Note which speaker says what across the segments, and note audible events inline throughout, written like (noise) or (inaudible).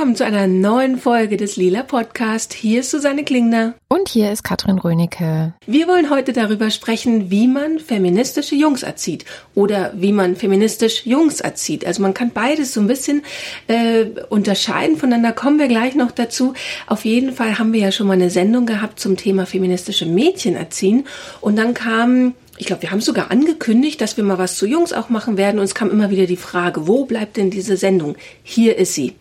Speaker 1: Willkommen zu einer neuen Folge des Lila Podcast. Hier ist Susanne Klingner.
Speaker 2: Und hier ist Katrin Rönecke.
Speaker 1: Wir wollen heute darüber sprechen, wie man feministische Jungs erzieht oder wie man feministisch Jungs erzieht. Also man kann beides so ein bisschen äh, unterscheiden voneinander. Kommen wir gleich noch dazu. Auf jeden Fall haben wir ja schon mal eine Sendung gehabt zum Thema feministische Mädchen erziehen. Und dann kam ich glaube, wir haben sogar angekündigt, dass wir mal was zu Jungs auch machen werden. Und es kam immer wieder die Frage, wo bleibt denn diese Sendung? Hier ist sie.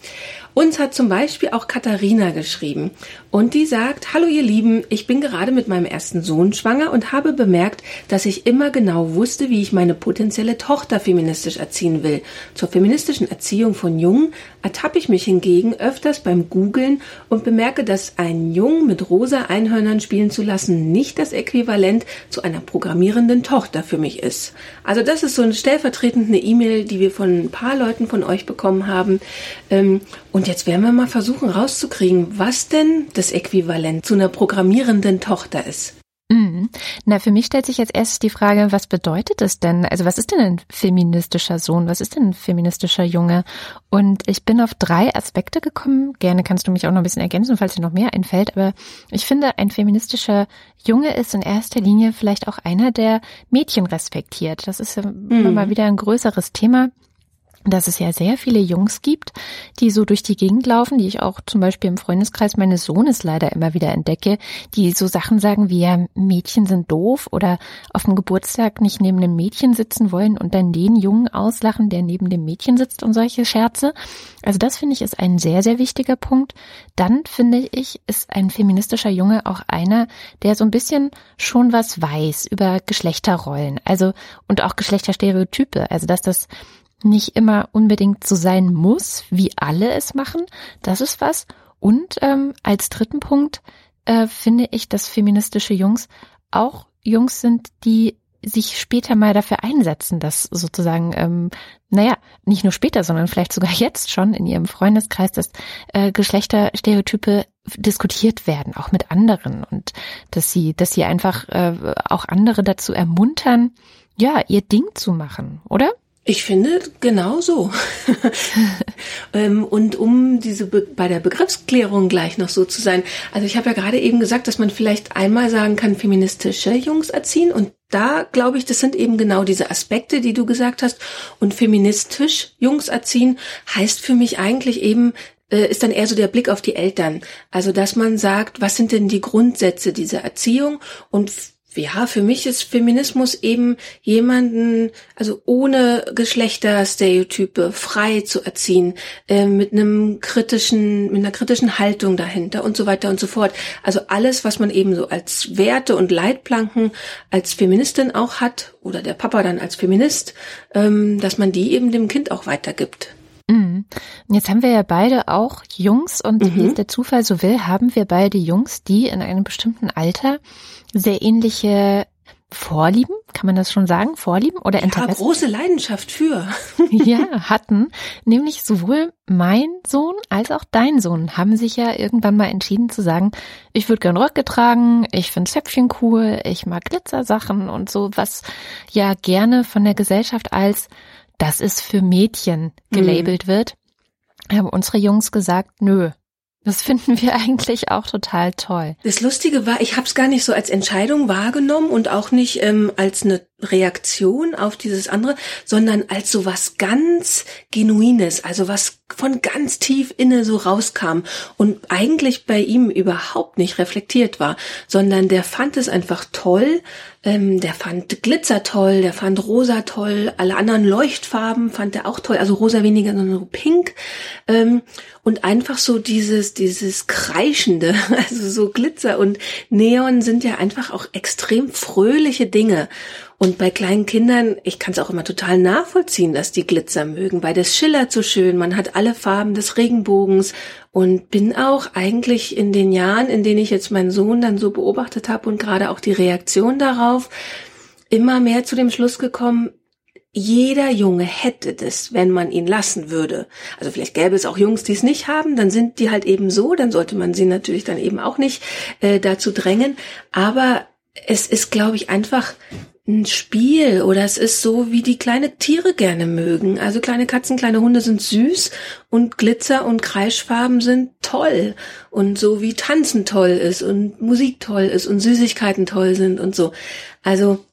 Speaker 1: Uns hat zum Beispiel auch Katharina geschrieben und die sagt, Hallo ihr Lieben, ich bin gerade mit meinem ersten Sohn schwanger und habe bemerkt, dass ich immer genau wusste, wie ich meine potenzielle Tochter feministisch erziehen will. Zur feministischen Erziehung von Jungen ertappe ich mich hingegen öfters beim Googlen und bemerke, dass ein Jungen mit rosa Einhörnern spielen zu lassen nicht das Äquivalent zu einer programmierenden Tochter für mich ist. Also das ist so eine stellvertretende E-Mail, die wir von ein paar Leuten von euch bekommen haben. Ähm, und jetzt werden wir mal versuchen rauszukriegen, was denn das Äquivalent zu einer programmierenden Tochter ist.
Speaker 2: Mhm. Na, für mich stellt sich jetzt erst die Frage, was bedeutet es denn? Also was ist denn ein feministischer Sohn? Was ist denn ein feministischer Junge? Und ich bin auf drei Aspekte gekommen. Gerne kannst du mich auch noch ein bisschen ergänzen, falls dir noch mehr einfällt. Aber ich finde, ein feministischer Junge ist in erster Linie vielleicht auch einer, der Mädchen respektiert. Das ist ja mhm. mal wieder ein größeres Thema dass es ja sehr viele Jungs gibt, die so durch die Gegend laufen, die ich auch zum Beispiel im Freundeskreis meines Sohnes leider immer wieder entdecke, die so Sachen sagen wie ja, Mädchen sind doof oder auf dem Geburtstag nicht neben einem Mädchen sitzen wollen und dann den Jungen auslachen, der neben dem Mädchen sitzt und solche Scherze. Also das finde ich ist ein sehr, sehr wichtiger Punkt. Dann finde ich, ist ein feministischer Junge auch einer, der so ein bisschen schon was weiß über Geschlechterrollen, also und auch Geschlechterstereotype, also dass das nicht immer unbedingt so sein muss, wie alle es machen. Das ist was. Und ähm, als dritten Punkt äh, finde ich, dass feministische Jungs auch Jungs sind, die sich später mal dafür einsetzen, dass sozusagen, ähm, naja, nicht nur später, sondern vielleicht sogar jetzt schon in ihrem Freundeskreis, dass äh, Geschlechterstereotype diskutiert werden, auch mit anderen und dass sie, dass sie einfach äh, auch andere dazu ermuntern, ja, ihr Ding zu machen, oder?
Speaker 1: Ich finde genau so. (laughs) Ähm, und um diese Be bei der Begriffsklärung gleich noch so zu sein, also ich habe ja gerade eben gesagt, dass man vielleicht einmal sagen kann, feministische Jungs erziehen und da glaube ich, das sind eben genau diese Aspekte, die du gesagt hast. Und feministisch Jungs erziehen heißt für mich eigentlich eben, äh, ist dann eher so der Blick auf die Eltern. Also, dass man sagt, was sind denn die Grundsätze dieser Erziehung und ja, für mich ist Feminismus eben jemanden, also ohne Geschlechterstereotype frei zu erziehen, äh, mit einem kritischen, mit einer kritischen Haltung dahinter und so weiter und so fort. Also alles, was man eben so als Werte und Leitplanken als Feministin auch hat oder der Papa dann als Feminist, ähm, dass man die eben dem Kind auch weitergibt.
Speaker 2: Mhm. Jetzt haben wir ja beide auch Jungs und mhm. wie der Zufall so will, haben wir beide Jungs, die in einem bestimmten Alter sehr ähnliche Vorlieben, kann man das schon sagen? Vorlieben oder Interesse?
Speaker 1: Ja, große Leidenschaft für. (laughs) (laughs)
Speaker 2: ja, hatten. Nämlich sowohl mein Sohn als auch dein Sohn haben sich ja irgendwann mal entschieden zu sagen, ich würde gern Röcke tragen, ich finde Zöpfchen cool, ich mag Glitzersachen und so, was ja gerne von der Gesellschaft als das ist für Mädchen gelabelt mhm. wird. Haben unsere Jungs gesagt, nö, das finden wir (laughs) eigentlich auch total toll.
Speaker 1: Das Lustige war, ich habe es gar nicht so als Entscheidung wahrgenommen und auch nicht ähm, als eine Reaktion auf dieses andere, sondern als so was ganz Genuines, also was von ganz tief inne so rauskam und eigentlich bei ihm überhaupt nicht reflektiert war, sondern der fand es einfach toll, ähm, der fand Glitzer toll, der fand Rosa toll, alle anderen Leuchtfarben fand er auch toll, also Rosa weniger, sondern so Pink ähm, und einfach so dieses, dieses Kreischende, (laughs) also so Glitzer und Neon sind ja einfach auch extrem fröhliche Dinge und bei kleinen Kindern, ich kann es auch immer total nachvollziehen, dass die Glitzer mögen, weil das schillert so schön, man hat alle Farben des Regenbogens und bin auch eigentlich in den Jahren, in denen ich jetzt meinen Sohn dann so beobachtet habe und gerade auch die Reaktion darauf, immer mehr zu dem Schluss gekommen, jeder Junge hätte das, wenn man ihn lassen würde. Also vielleicht gäbe es auch Jungs, die es nicht haben, dann sind die halt eben so, dann sollte man sie natürlich dann eben auch nicht äh, dazu drängen. Aber es ist, glaube ich, einfach ein Spiel oder es ist so, wie die kleine Tiere gerne mögen. Also kleine Katzen, kleine Hunde sind süß und Glitzer und Kreischfarben sind toll. Und so wie Tanzen toll ist und Musik toll ist und Süßigkeiten toll sind und so. Also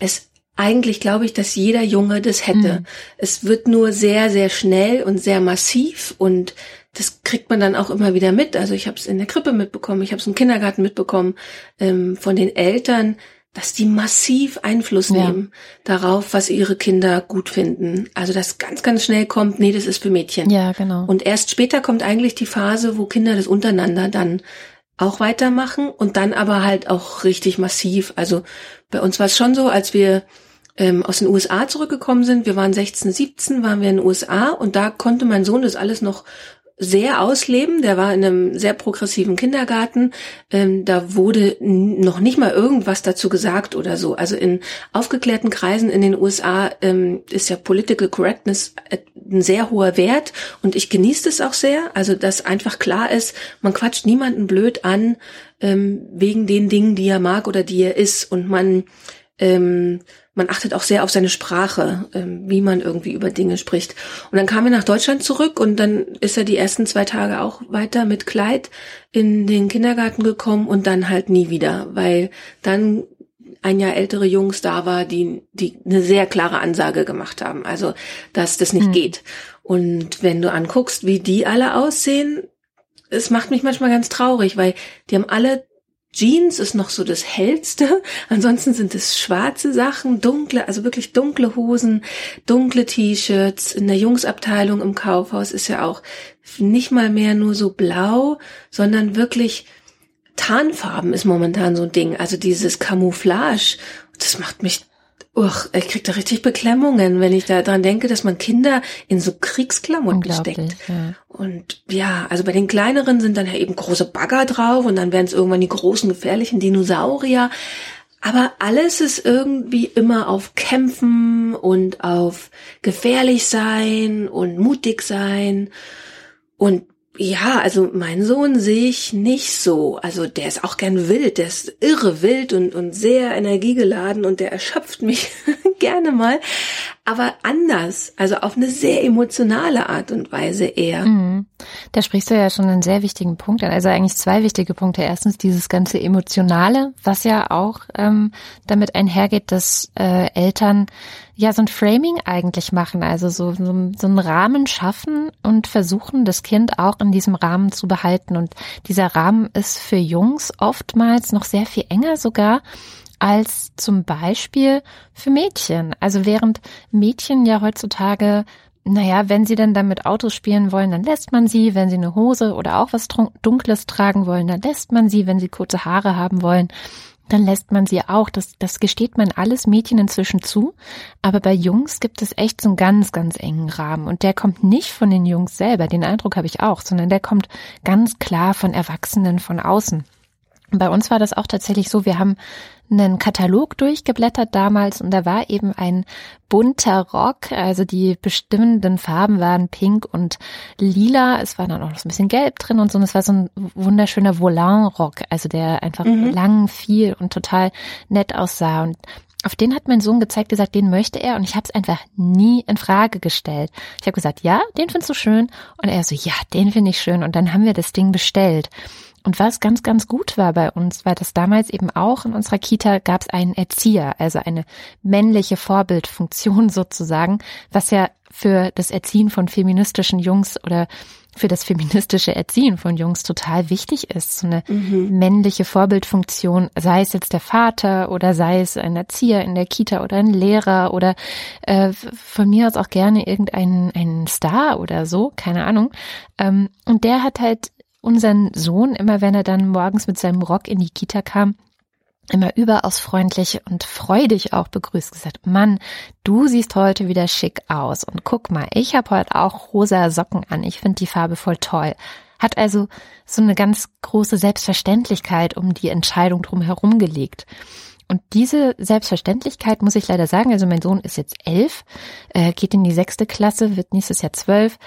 Speaker 1: es eigentlich glaube ich, dass jeder Junge das hätte. Mhm. Es wird nur sehr, sehr schnell und sehr massiv und das kriegt man dann auch immer wieder mit. Also ich habe es in der Krippe mitbekommen, ich habe es im Kindergarten mitbekommen ähm, von den Eltern, dass die massiv Einfluss ja. nehmen darauf, was ihre Kinder gut finden. Also dass ganz, ganz schnell kommt, nee, das ist für Mädchen.
Speaker 2: Ja, genau.
Speaker 1: Und erst später kommt eigentlich die Phase, wo Kinder das untereinander dann auch weitermachen und dann aber halt auch richtig massiv. Also bei uns war es schon so, als wir ähm, aus den USA zurückgekommen sind, wir waren 16, 17, waren wir in den USA und da konnte mein Sohn das alles noch sehr ausleben. Der war in einem sehr progressiven Kindergarten. Ähm, da wurde noch nicht mal irgendwas dazu gesagt oder so. Also in aufgeklärten Kreisen in den USA ähm, ist ja Political Correctness ein sehr hoher Wert und ich genieße es auch sehr. Also dass einfach klar ist, man quatscht niemanden blöd an ähm, wegen den Dingen, die er mag oder die er ist und man ähm, man achtet auch sehr auf seine Sprache, ähm, wie man irgendwie über Dinge spricht. Und dann kam er nach Deutschland zurück und dann ist er die ersten zwei Tage auch weiter mit Kleid in den Kindergarten gekommen und dann halt nie wieder, weil dann ein Jahr ältere Jungs da war, die, die eine sehr klare Ansage gemacht haben, also dass das nicht mhm. geht. Und wenn du anguckst, wie die alle aussehen, es macht mich manchmal ganz traurig, weil die haben alle Jeans ist noch so das hellste. (laughs) Ansonsten sind es schwarze Sachen, dunkle, also wirklich dunkle Hosen, dunkle T-Shirts. In der Jungsabteilung im Kaufhaus ist ja auch nicht mal mehr nur so blau, sondern wirklich Tarnfarben ist momentan so ein Ding. Also dieses Camouflage. Das macht mich Uch, ich krieg da richtig Beklemmungen, wenn ich da dran denke, dass man Kinder in so Kriegsklamotten steckt. Ja. Und ja, also bei den kleineren sind dann ja eben große Bagger drauf und dann werden es irgendwann die großen gefährlichen Dinosaurier. Aber alles ist irgendwie immer auf Kämpfen und auf gefährlich sein und mutig sein. Und ja, also mein Sohn sehe ich nicht so. Also der ist auch gern wild, der ist irre wild und, und sehr energiegeladen und der erschöpft mich (laughs) gerne mal. Aber anders, also auf eine sehr emotionale Art und Weise eher. Mhm.
Speaker 2: Da sprichst du ja schon einen sehr wichtigen Punkt an. Also eigentlich zwei wichtige Punkte. Erstens dieses ganze Emotionale, was ja auch ähm, damit einhergeht, dass äh, Eltern ja so ein Framing eigentlich machen, also so, so, so einen Rahmen schaffen und versuchen, das Kind auch in diesem Rahmen zu behalten. Und dieser Rahmen ist für Jungs oftmals noch sehr viel enger sogar als zum Beispiel für Mädchen. Also während Mädchen ja heutzutage naja, wenn sie dann damit Autos spielen wollen, dann lässt man sie. Wenn sie eine Hose oder auch was Dunkles tragen wollen, dann lässt man sie. Wenn sie kurze Haare haben wollen, dann lässt man sie auch. Das, das gesteht man alles Mädchen inzwischen zu. Aber bei Jungs gibt es echt so einen ganz, ganz engen Rahmen. Und der kommt nicht von den Jungs selber, den Eindruck habe ich auch, sondern der kommt ganz klar von Erwachsenen von außen. Bei uns war das auch tatsächlich so, wir haben einen Katalog durchgeblättert damals und da war eben ein bunter Rock, also die bestimmenden Farben waren pink und lila, es war dann auch noch so ein bisschen gelb drin und so. Und es war so ein wunderschöner Volant-Rock, also der einfach mhm. lang fiel und total nett aussah. Und auf den hat mein Sohn gezeigt, gesagt, den möchte er. Und ich habe es einfach nie in Frage gestellt. Ich habe gesagt, ja, den findest du schön. Und er so, ja, den finde ich schön. Und dann haben wir das Ding bestellt. Und was ganz, ganz gut war bei uns, war das damals eben auch in unserer Kita gab es einen Erzieher, also eine männliche Vorbildfunktion (laughs) sozusagen, was ja für das Erziehen von feministischen Jungs oder für das feministische Erziehen von Jungs total wichtig ist. So eine mhm. männliche Vorbildfunktion, sei es jetzt der Vater oder sei es ein Erzieher in der Kita oder ein Lehrer oder äh, von mir aus auch gerne irgendein ein Star oder so, keine Ahnung. Ähm, und der hat halt unseren Sohn, immer wenn er dann morgens mit seinem Rock in die Kita kam, immer überaus freundlich und freudig auch begrüßt, gesagt, Mann, du siehst heute wieder schick aus und guck mal, ich habe heute auch rosa Socken an, ich finde die Farbe voll toll. Hat also so eine ganz große Selbstverständlichkeit um die Entscheidung drum herum gelegt. Und diese Selbstverständlichkeit muss ich leider sagen, also mein Sohn ist jetzt elf, äh, geht in die sechste Klasse, wird nächstes Jahr zwölf,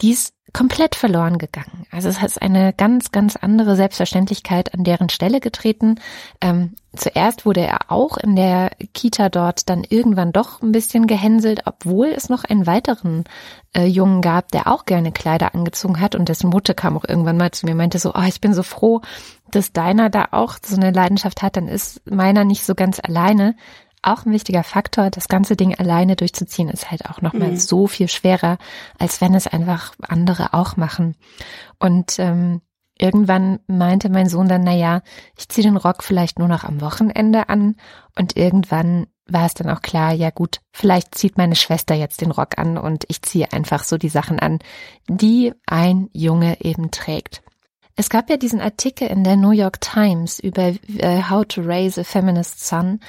Speaker 2: dies komplett verloren gegangen. Also es ist eine ganz, ganz andere Selbstverständlichkeit an deren Stelle getreten. Ähm, zuerst wurde er auch in der Kita dort dann irgendwann doch ein bisschen gehänselt, obwohl es noch einen weiteren äh, Jungen gab, der auch gerne Kleider angezogen hat und dessen Mutter kam auch irgendwann mal zu mir und meinte so, oh, ich bin so froh, dass deiner da auch so eine Leidenschaft hat, dann ist meiner nicht so ganz alleine auch ein wichtiger Faktor. Das ganze Ding alleine durchzuziehen ist halt auch nochmal mhm. so viel schwerer, als wenn es einfach andere auch machen. Und ähm, irgendwann meinte mein Sohn dann, na ja, ich ziehe den Rock vielleicht nur noch am Wochenende an. Und irgendwann war es dann auch klar, ja gut, vielleicht zieht meine Schwester jetzt den Rock an und ich ziehe einfach so die Sachen an, die ein Junge eben trägt. Es gab ja diesen Artikel in der New York Times über uh, How to Raise a Feminist Son,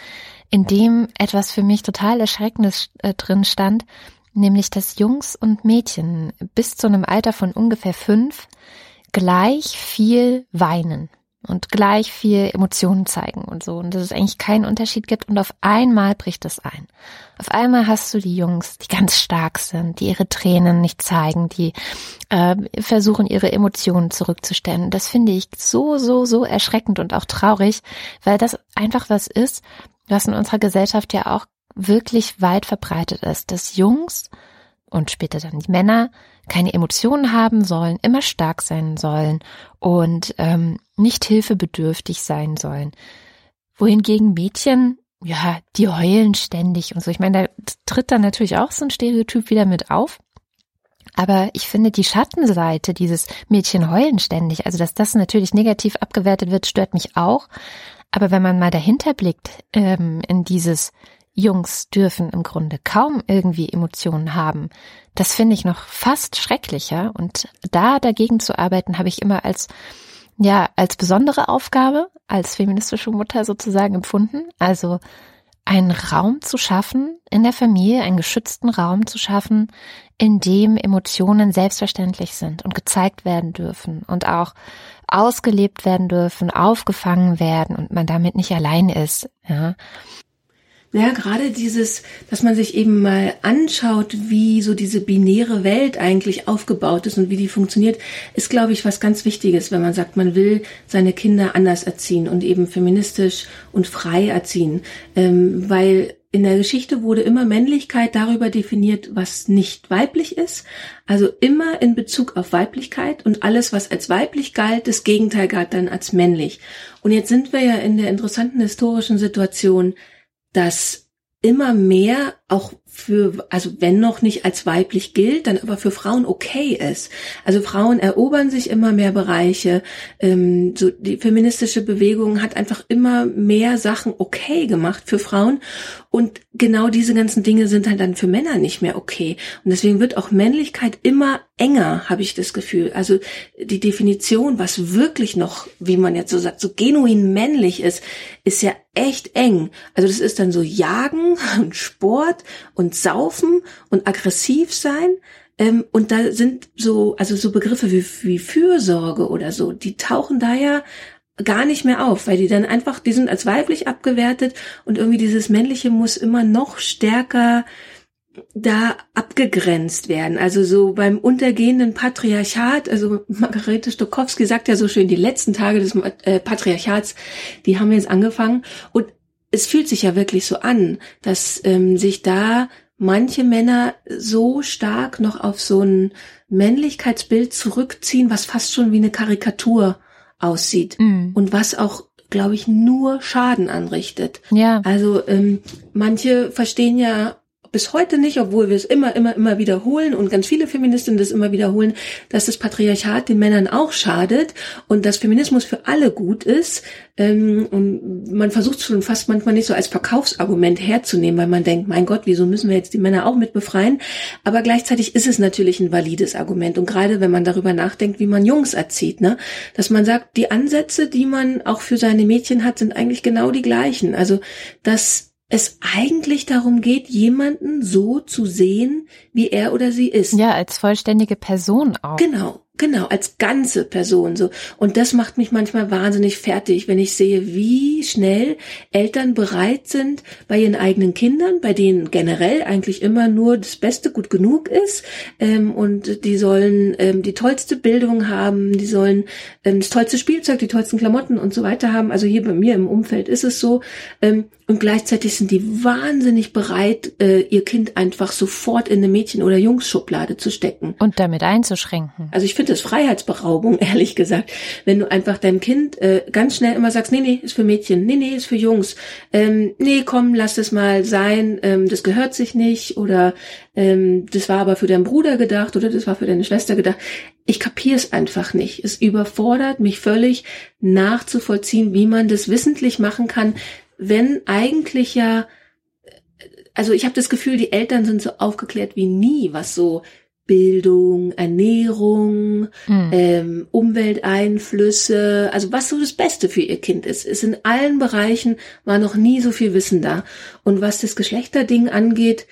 Speaker 2: in dem etwas für mich total Erschreckendes äh, drin stand, nämlich dass Jungs und Mädchen bis zu einem Alter von ungefähr fünf gleich viel weinen und gleich viel Emotionen zeigen und so und dass es eigentlich keinen Unterschied gibt und auf einmal bricht es ein. Auf einmal hast du die Jungs, die ganz stark sind, die ihre Tränen nicht zeigen, die äh, versuchen ihre Emotionen zurückzustellen. Das finde ich so so so erschreckend und auch traurig, weil das einfach was ist, was in unserer Gesellschaft ja auch wirklich weit verbreitet ist, dass Jungs und später dann die Männer keine Emotionen haben sollen, immer stark sein sollen und ähm, nicht hilfebedürftig sein sollen. Wohingegen Mädchen, ja, die heulen ständig und so. Ich meine, da tritt dann natürlich auch so ein Stereotyp wieder mit auf. Aber ich finde die Schattenseite dieses Mädchen heulen ständig, also dass das natürlich negativ abgewertet wird, stört mich auch. Aber wenn man mal dahinter blickt, ähm, in dieses Jungs dürfen im Grunde kaum irgendwie Emotionen haben, das finde ich noch fast schrecklicher. Und da dagegen zu arbeiten, habe ich immer als ja, als besondere Aufgabe, als feministische Mutter sozusagen empfunden. Also einen Raum zu schaffen in der Familie, einen geschützten Raum zu schaffen, in dem Emotionen selbstverständlich sind und gezeigt werden dürfen und auch ausgelebt werden dürfen, aufgefangen werden und man damit nicht allein ist, ja.
Speaker 1: Ja, gerade dieses, dass man sich eben mal anschaut, wie so diese binäre Welt eigentlich aufgebaut ist und wie die funktioniert, ist, glaube ich, was ganz Wichtiges, wenn man sagt, man will seine Kinder anders erziehen und eben feministisch und frei erziehen. Ähm, weil in der Geschichte wurde immer Männlichkeit darüber definiert, was nicht weiblich ist. Also immer in Bezug auf Weiblichkeit und alles, was als weiblich galt, das Gegenteil galt dann als männlich. Und jetzt sind wir ja in der interessanten historischen Situation, dass immer mehr auch für, also wenn noch nicht als weiblich gilt, dann aber für Frauen okay ist. Also Frauen erobern sich immer mehr Bereiche. Ähm, so die feministische Bewegung hat einfach immer mehr Sachen okay gemacht für Frauen. Und genau diese ganzen Dinge sind halt dann für Männer nicht mehr okay. Und deswegen wird auch Männlichkeit immer enger, habe ich das Gefühl. Also die Definition, was wirklich noch, wie man jetzt so sagt, so genuin männlich ist, ist ja echt eng. Also das ist dann so Jagen (laughs) und Sport und Saufen und aggressiv sein. Ähm, und da sind so, also so Begriffe wie, wie Fürsorge oder so, die tauchen da ja gar nicht mehr auf, weil die dann einfach, die sind als weiblich abgewertet und irgendwie dieses männliche muss immer noch stärker da abgegrenzt werden. Also so beim untergehenden Patriarchat, also Margarete Stokowski sagt ja so schön, die letzten Tage des äh, Patriarchats, die haben jetzt angefangen und es fühlt sich ja wirklich so an, dass ähm, sich da manche Männer so stark noch auf so ein Männlichkeitsbild zurückziehen, was fast schon wie eine Karikatur aussieht mm. und was auch glaube ich nur Schaden anrichtet. Ja. Also ähm, manche verstehen ja bis heute nicht, obwohl wir es immer, immer, immer wiederholen und ganz viele Feministinnen das immer wiederholen, dass das Patriarchat den Männern auch schadet und dass Feminismus für alle gut ist. Ähm, und man versucht schon fast manchmal nicht so als Verkaufsargument herzunehmen, weil man denkt, mein Gott, wieso müssen wir jetzt die Männer auch mit befreien? Aber gleichzeitig ist es natürlich ein valides Argument. Und gerade wenn man darüber nachdenkt, wie man Jungs erzieht, ne, dass man sagt, die Ansätze, die man auch für seine Mädchen hat, sind eigentlich genau die gleichen. Also, dass es eigentlich darum geht, jemanden so zu sehen, wie er oder sie ist.
Speaker 2: Ja, als vollständige Person auch.
Speaker 1: Genau. Genau, als ganze Person so. Und das macht mich manchmal wahnsinnig fertig, wenn ich sehe, wie schnell Eltern bereit sind, bei ihren eigenen Kindern, bei denen generell eigentlich immer nur das Beste gut genug ist, ähm, und die sollen ähm, die tollste Bildung haben, die sollen ähm, das tollste Spielzeug, die tollsten Klamotten und so weiter haben. Also hier bei mir im Umfeld ist es so. Ähm, und gleichzeitig sind die wahnsinnig bereit, äh, ihr Kind einfach sofort in eine Mädchen- oder Jungsschublade zu stecken.
Speaker 2: Und damit einzuschränken.
Speaker 1: Also ich finde das Freiheitsberaubung, (laughs) ehrlich gesagt. Wenn du einfach deinem Kind äh, ganz schnell immer sagst, nee, nee, ist für Mädchen, nee, nee, ist für Jungs, ähm, nee, komm, lass es mal sein, ähm, das gehört sich nicht oder ähm, das war aber für deinen Bruder gedacht oder das war für deine Schwester gedacht. Ich kapiere es einfach nicht. Es überfordert mich völlig nachzuvollziehen, wie man das wissentlich machen kann, wenn eigentlich ja, also ich habe das Gefühl, die Eltern sind so aufgeklärt wie nie, was so Bildung, Ernährung, mhm. ähm, Umwelteinflüsse, also was so das Beste für ihr Kind ist. Ist in allen Bereichen war noch nie so viel Wissen da. Und was das Geschlechterding angeht,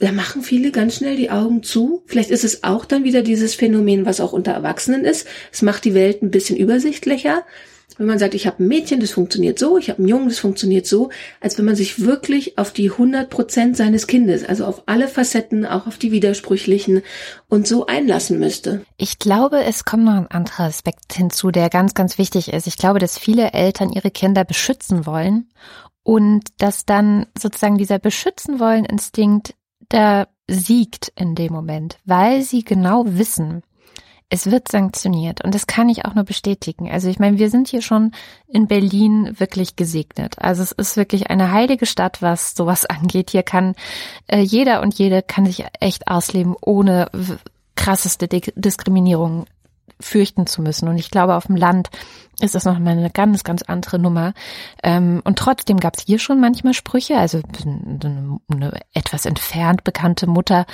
Speaker 1: da machen viele ganz schnell die Augen zu. Vielleicht ist es auch dann wieder dieses Phänomen, was auch unter Erwachsenen ist. Es macht die Welt ein bisschen übersichtlicher wenn man sagt, ich habe ein Mädchen, das funktioniert so, ich habe einen Jungen, das funktioniert so, als wenn man sich wirklich auf die 100 Prozent seines Kindes, also auf alle Facetten, auch auf die widersprüchlichen und so einlassen müsste.
Speaker 2: Ich glaube, es kommt noch ein anderer Aspekt hinzu, der ganz, ganz wichtig ist. Ich glaube, dass viele Eltern ihre Kinder beschützen wollen und dass dann sozusagen dieser beschützen wollen Instinkt da siegt in dem Moment, weil sie genau wissen, es wird sanktioniert und das kann ich auch nur bestätigen. Also ich meine, wir sind hier schon in Berlin wirklich gesegnet. Also es ist wirklich eine heilige Stadt, was sowas (laughs) angeht. Hier kann äh, jeder und jede kann sich echt ausleben, ohne krasseste Diskriminierung fürchten zu müssen. Und ich glaube, auf dem Land ist das noch mal eine ganz, ganz andere Nummer. Ähm, und trotzdem gab es hier schon manchmal Sprüche. Also eine, eine etwas entfernt bekannte Mutter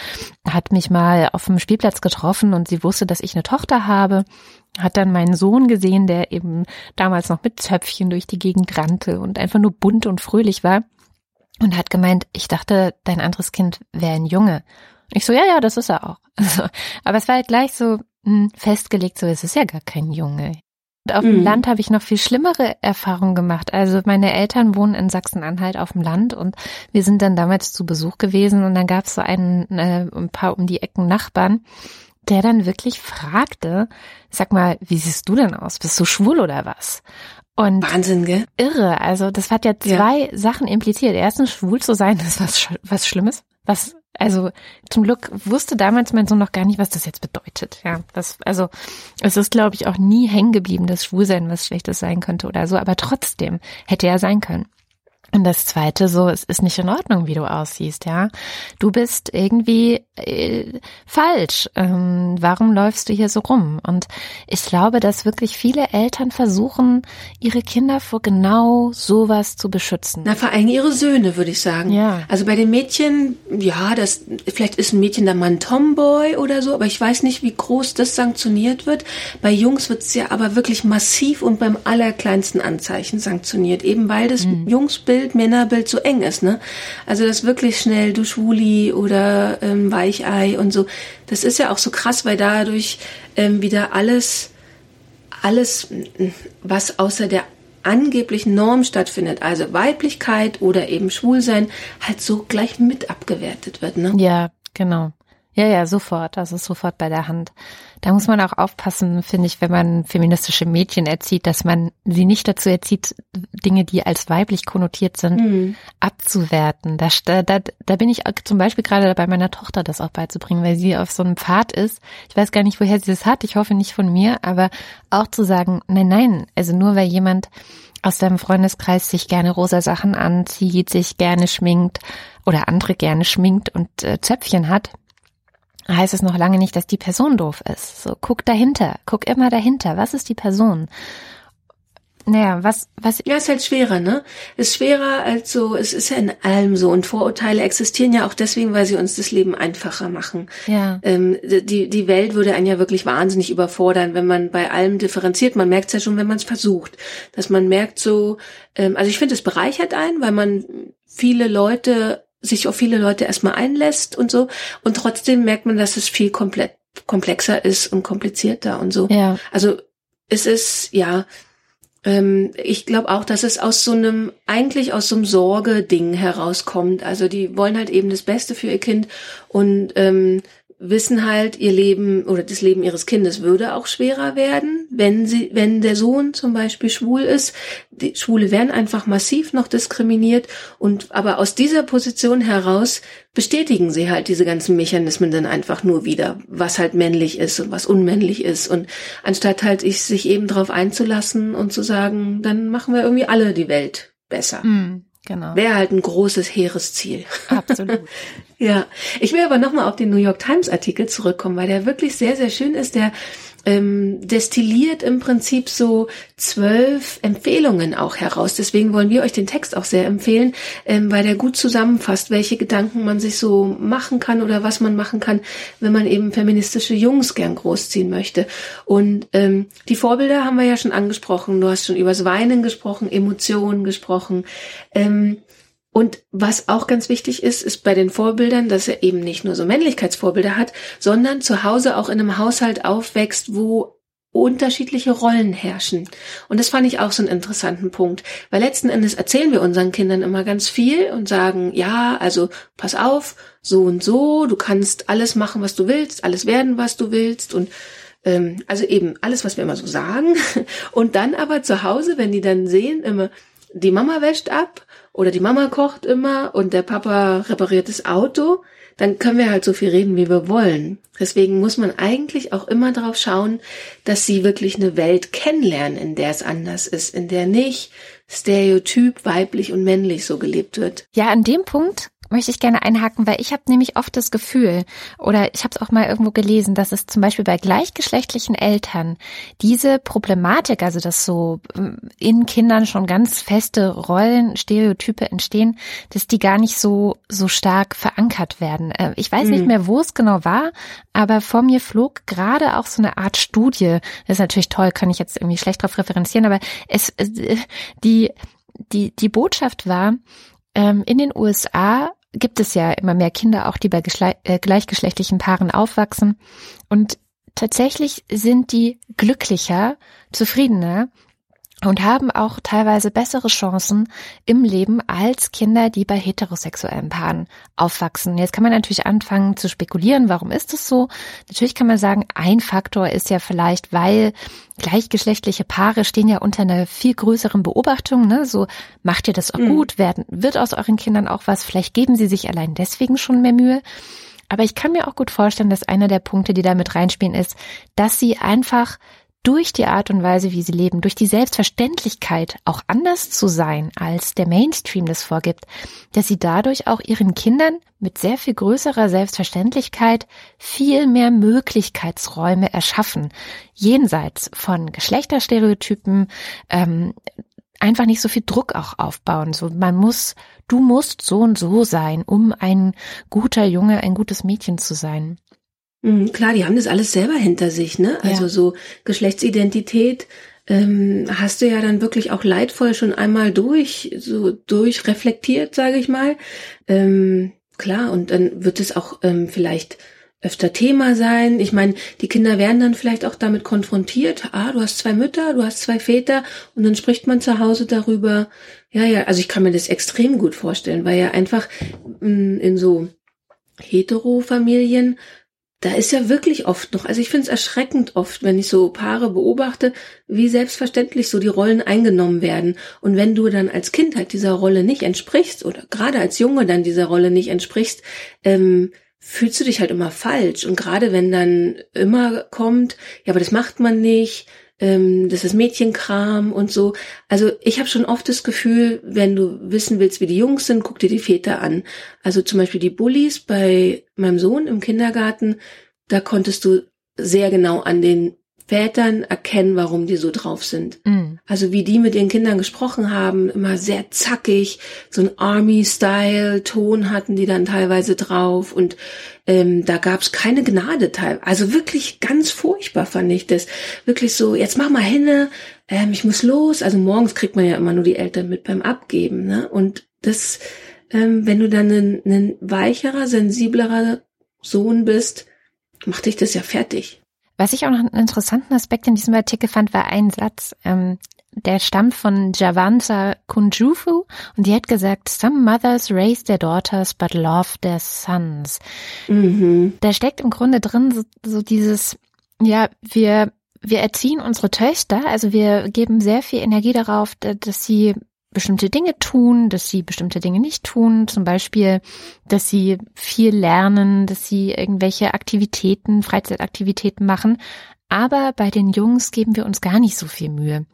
Speaker 2: hat mich mal auf dem Spielplatz getroffen und sie wusste, dass ich eine Tochter habe hat dann meinen Sohn gesehen, der eben damals noch mit Zöpfchen durch die Gegend rannte und einfach nur bunt und fröhlich war und hat gemeint, ich dachte, dein anderes Kind wäre ein Junge. Ich so, ja, ja, das ist er auch. (laughs) Also, aber es war halt gleich so, hm, festgelegt, so es ist ja gar kein Junge. Und auf mhm. dem Land habe ich noch viel schlimmere Erfahrungen gemacht. Also meine Eltern wohnen in Sachsen-Anhalt auf dem Land und wir sind dann damals zu Besuch gewesen und dann gab es so einen, äh, ein paar um die Ecken Nachbarn, der dann wirklich fragte, sag mal, wie siehst du denn aus? Bist du schwul oder was?
Speaker 1: Und Wahnsinn, gell?
Speaker 2: Irre. Also das hat ja zwei ja. Sachen impliziert. Erstens, schwul zu sein (laughs) ist was, was Schlimmes, was also zum Glück wusste damals mein Sohn noch gar nicht, was das jetzt bedeutet. Ja, das, also es ist, glaube ich, auch nie hängen geblieben, dass Schwulsein was Schlechtes sein könnte oder so, aber trotzdem hätte er sein können. Und das zweite, so, es ist nicht in Ordnung, wie du aussiehst, ja. Du bist irgendwie äh, falsch. Ähm, warum läufst du hier so rum? Und ich glaube, dass wirklich viele Eltern versuchen, ihre Kinder vor genau sowas zu beschützen.
Speaker 1: Na, vor allem ihre Söhne, würde ich sagen. Ja. Also bei den Mädchen, ja, das, vielleicht ist ein Mädchen dann mal ein Tomboy oder so, aber ich weiß nicht, wie groß das sanktioniert wird. Bei Jungs wird es ja aber wirklich massiv und beim allerkleinsten Anzeichen sanktioniert, eben weil das mhm. Jungsbild Bild, Männerbild so eng ist, ne? Also das wirklich schnell, du Schwuli oder ähm, Weichei und so. Das ist ja auch so krass, weil dadurch ähm, wieder alles, alles, was außer der angeblichen Norm stattfindet, also Weiblichkeit oder eben Schwulsein, halt so gleich mit abgewertet wird, ne?
Speaker 2: Ja, genau. Ja, ja, sofort. Das ist sofort bei der Hand. Da muss man auch aufpassen, finde ich, wenn man feministische Mädchen erzieht, dass man sie nicht dazu erzieht, Dinge, die als weiblich konnotiert sind, mhm. abzuwerten. Da, da, da bin ich zum Beispiel gerade dabei, meiner Tochter das auch beizubringen, weil sie auf so einem Pfad ist. Ich weiß gar nicht, woher sie das hat. Ich hoffe nicht von mir, aber auch zu sagen, nein, nein, also nur weil jemand aus deinem Freundeskreis sich gerne rosa Sachen anzieht, sich gerne schminkt oder andere gerne schminkt und äh, Zöpfchen hat, heißt es noch lange nicht, dass die Person doof ist. So, guck dahinter, guck immer dahinter. Was ist die Person? Naja, was, was.
Speaker 1: Ja, ist halt schwerer, ne? Ist schwerer als so, es ist ja in allem so. Und Vorurteile existieren ja auch deswegen, weil sie uns das Leben einfacher machen. Ja. Ähm, die, die Welt würde einen ja wirklich wahnsinnig überfordern, wenn man bei allem differenziert. Man merkt es ja schon, wenn man es versucht. Dass man merkt so, ähm, also ich finde, es bereichert einen, weil man viele Leute sich auf viele Leute erstmal einlässt und so. Und trotzdem merkt man, dass es viel komplett komplexer ist und komplizierter und so.
Speaker 2: Ja.
Speaker 1: Also es ist, ja, ähm, ich glaube auch, dass es aus so einem, eigentlich aus so einem Sorge-Ding herauskommt. Also die wollen halt eben das Beste für ihr Kind und ähm, wissen halt, ihr Leben oder das Leben ihres Kindes würde auch schwerer werden, wenn sie, wenn der Sohn zum Beispiel schwul ist. Die Schwule werden einfach massiv noch diskriminiert und aber aus dieser Position heraus bestätigen sie halt diese ganzen Mechanismen dann einfach nur wieder, was halt männlich ist und was unmännlich ist und anstatt halt ich sich eben darauf einzulassen und zu sagen, dann machen wir irgendwie alle die Welt besser.
Speaker 2: Mhm. Genau.
Speaker 1: Wäre halt ein großes Heeresziel. (laughs)
Speaker 2: Absolut.
Speaker 1: ja. Ich will aber nochmal auf den New York Times Artikel zurückkommen, weil der wirklich sehr, sehr schön ist. Der ähm, destilliert im Prinzip so zwölf Empfehlungen auch heraus. Deswegen wollen wir euch den Text auch sehr empfehlen, ähm, weil der gut zusammenfasst, welche Gedanken man sich so machen kann oder was man machen kann, wenn man eben feministische Jungs gern großziehen möchte. Und ähm, die Vorbilder haben wir ja schon angesprochen. Du hast schon übers Weinen gesprochen, Emotionen gesprochen. Ähm, und was auch ganz wichtig ist, ist bei den Vorbildern, dass er eben nicht nur so Männlichkeitsvorbilder hat, sondern zu Hause auch in einem Haushalt aufwächst, wo unterschiedliche Rollen herrschen. Und das fand ich auch so einen interessanten Punkt, weil letzten Endes erzählen wir unseren Kindern immer ganz viel und sagen, ja, also pass auf, so und so, du kannst alles machen, was du willst, alles werden, was du willst und ähm, also eben alles, was wir immer so sagen. (laughs) Und dann aber zu Hause, wenn die dann sehen, immer, die Mama wäscht ab oder die Mama kocht immer und der Papa repariert das Auto, dann können wir halt so viel reden, wie wir wollen. Deswegen muss man eigentlich auch immer darauf schauen, dass sie wirklich eine Welt kennenlernen, in der es anders ist, in der nicht stereotyp weiblich und männlich so gelebt wird.
Speaker 2: Ja, an dem Punkt möchte ich gerne einhaken, weil ich habe nämlich oft das Gefühl, oder ich habe es auch mal irgendwo gelesen, dass es zum Beispiel bei gleichgeschlechtlichen Eltern diese Problematik, also dass so ähm, in Kindern schon ganz feste Rollen, Stereotype entstehen, dass die gar nicht so so stark verankert werden. Äh, ich weiß mhm. nicht mehr, wo es genau war, aber vor mir flog gerade auch so eine Art Studie. Das ist natürlich toll, kann ich jetzt irgendwie schlecht darauf referenzieren, aber es äh, die die die Botschaft war, ähm, in den USA gibt es ja immer mehr Kinder auch, die bei äh, gleichgeschlechtlichen Paaren aufwachsen. Und tatsächlich sind die glücklicher, zufriedener und haben auch teilweise bessere Chancen im Leben als Kinder, die bei heterosexuellen Paaren aufwachsen. Jetzt kann man natürlich anfangen zu spekulieren, warum ist das so? Natürlich kann man sagen, ein Faktor ist ja vielleicht, weil gleichgeschlechtliche Paare stehen ja unter einer viel größeren Beobachtung, ne? So macht ihr das auch mhm. gut, werden, wird aus euren Kindern auch was, vielleicht geben sie sich allein deswegen schon mehr Mühe. Aber ich kann mir auch gut vorstellen, dass einer der Punkte, die da mit reinspielen, ist, dass sie einfach durch die Art und Weise, wie sie leben, durch die Selbstverständlichkeit, auch anders zu sein, als der Mainstream das vorgibt, dass sie dadurch auch ihren Kindern mit sehr viel größerer Selbstverständlichkeit viel mehr Möglichkeitsräume erschaffen, jenseits von Geschlechterstereotypen, ähm, einfach nicht so viel Druck auch aufbauen. So, man muss, du musst so und so sein, um ein guter Junge, ein gutes Mädchen zu sein.
Speaker 1: Mhm, klar, die haben das alles selber hinter sich, ne? Also ja. so Geschlechtsidentität ähm, hast du ja dann wirklich auch leidvoll schon einmal durch, so durchreflektiert, sage ich mal. Ähm, klar, und dann wird es auch ähm, vielleicht öfter Thema sein. Ich meine, die Kinder werden dann vielleicht auch damit konfrontiert. Ah, du hast zwei Mütter, du hast zwei Väter und dann spricht man zu Hause darüber. Ja, ja, also ich kann mir das extrem gut vorstellen, weil ja einfach mm, in so Hetero-Familien da ist ja wirklich oft noch, also ich finde es erschreckend oft, wenn ich so Paare beobachte, wie selbstverständlich so die Rollen eingenommen werden. Und wenn du dann als Kind halt dieser Rolle nicht entsprichst oder gerade als Junge dann dieser Rolle nicht entsprichst, ähm, fühlst du dich halt immer falsch. Und gerade wenn dann immer kommt, ja, aber das macht man nicht, ähm, das ist Mädchenkram und so. Also ich habe schon oft das Gefühl, wenn du wissen willst, wie die Jungs sind, guck dir die Väter an. Also zum Beispiel die Bullies bei meinem Sohn im Kindergarten, da konntest du sehr genau an den Vätern erkennen, warum die so drauf sind. Mhm. Also wie die mit ihren Kindern gesprochen haben, immer sehr zackig, so ein Army-Style-Ton hatten die dann teilweise drauf und ähm, da gab's keine Gnade teil. Also wirklich ganz furchtbar fand ich das. Wirklich so, jetzt mach mal hinne, ähm, ich muss los. Also morgens kriegt man ja immer nur die Eltern mit beim Abgeben, ne? Und das, ähm, wenn du dann ein, ein weicherer, sensiblerer Sohn bist, macht dich das ja fertig.
Speaker 2: Was ich auch noch einen interessanten Aspekt in diesem Artikel fand, war ein Satz. Ähm, der stammt von Javanta Kunjufu und die hat gesagt, some mothers raise their daughters but love their sons. Mhm. Da steckt im Grunde drin so, so dieses, ja, wir wir erziehen unsere Töchter, also wir geben sehr viel Energie darauf, dass sie bestimmte Dinge tun, dass sie bestimmte Dinge nicht tun, zum Beispiel, dass sie viel lernen, dass sie irgendwelche Aktivitäten, Freizeitaktivitäten machen. Aber bei den Jungs geben wir uns gar nicht so viel Mühe.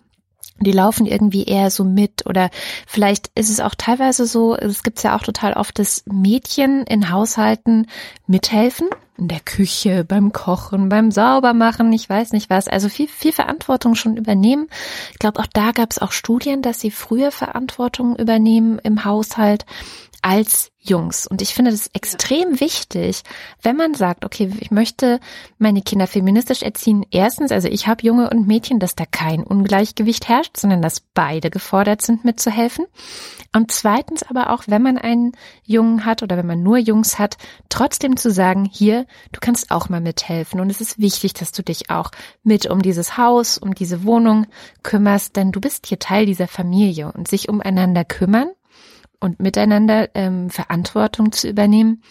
Speaker 2: Die laufen irgendwie eher so mit oder vielleicht ist es auch teilweise so, es gibt ja auch total oft, dass Mädchen in Haushalten mithelfen, in der Küche, beim Kochen, beim Saubermachen, ich weiß nicht was, also viel, viel Verantwortung schon übernehmen. Ich glaube, auch da gab es auch Studien, dass sie früher Verantwortung übernehmen im Haushalt als Jungs. Und ich finde das extrem wichtig, wenn man sagt, okay, ich möchte meine Kinder feministisch erziehen. Erstens, also ich habe Junge und Mädchen, dass da kein Ungleichgewicht herrscht, sondern dass beide gefordert sind, mitzuhelfen. Und zweitens aber auch, wenn man einen Jungen hat oder wenn man nur Jungs hat, trotzdem zu sagen, hier, du kannst auch mal mithelfen. Und es ist wichtig, dass du dich auch mit um dieses Haus, um diese Wohnung kümmerst, denn du bist hier Teil dieser Familie und sich umeinander kümmern und miteinander ähm, Verantwortung zu übernehmen.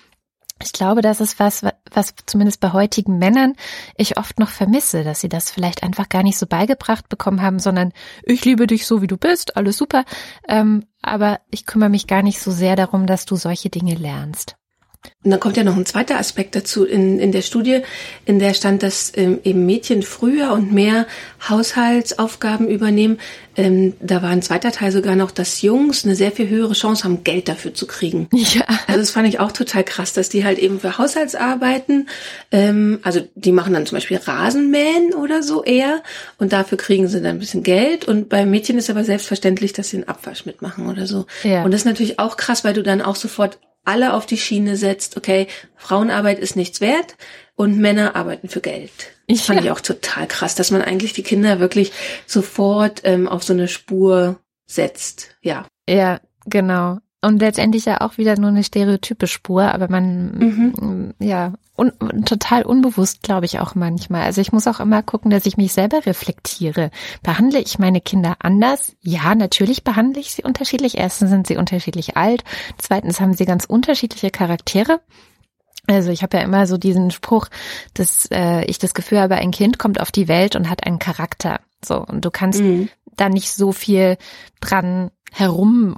Speaker 2: Ich glaube, das ist was, was zumindest bei heutigen Männern ich oft noch vermisse, dass sie das vielleicht einfach gar nicht so beigebracht bekommen haben, sondern ich liebe dich so, wie du bist, alles super, ähm, aber ich kümmere mich gar nicht so sehr darum, dass du solche Dinge lernst.
Speaker 1: Und dann kommt ja noch ein zweiter Aspekt dazu in, in der Studie, in der stand, dass ähm, eben Mädchen früher und mehr Haushaltsaufgaben übernehmen. Ähm, da war ein zweiter Teil sogar noch, dass Jungs eine sehr viel höhere Chance haben, Geld dafür zu kriegen. Ja. Also das fand ich auch total krass, dass die halt eben für Haushaltsarbeiten, ähm, also die machen dann zum Beispiel Rasenmähen oder so eher und dafür kriegen sie dann ein bisschen Geld. Und bei Mädchen ist aber selbstverständlich, dass sie einen Abwasch mitmachen oder so. Ja. Und das ist natürlich auch krass, weil du dann auch sofort alle auf die Schiene setzt, okay, Frauenarbeit ist nichts wert und Männer arbeiten für Geld. Das ja. fand ich auch total krass, dass man eigentlich die Kinder wirklich sofort ähm, auf so eine Spur setzt. Ja.
Speaker 2: Ja, genau. Und letztendlich ja auch wieder nur eine stereotype Spur, aber man, mhm. ja, un, total unbewusst, glaube ich auch manchmal. Also ich muss auch immer gucken, dass ich mich selber reflektiere. Behandle ich meine Kinder anders? Ja, natürlich behandle ich sie unterschiedlich. Erstens sind sie unterschiedlich alt. Zweitens haben sie ganz unterschiedliche Charaktere. Also ich habe ja immer so diesen Spruch, dass äh, ich das Gefühl habe, ein Kind kommt auf die Welt und hat einen Charakter. So und du kannst mhm. da nicht so viel dran herum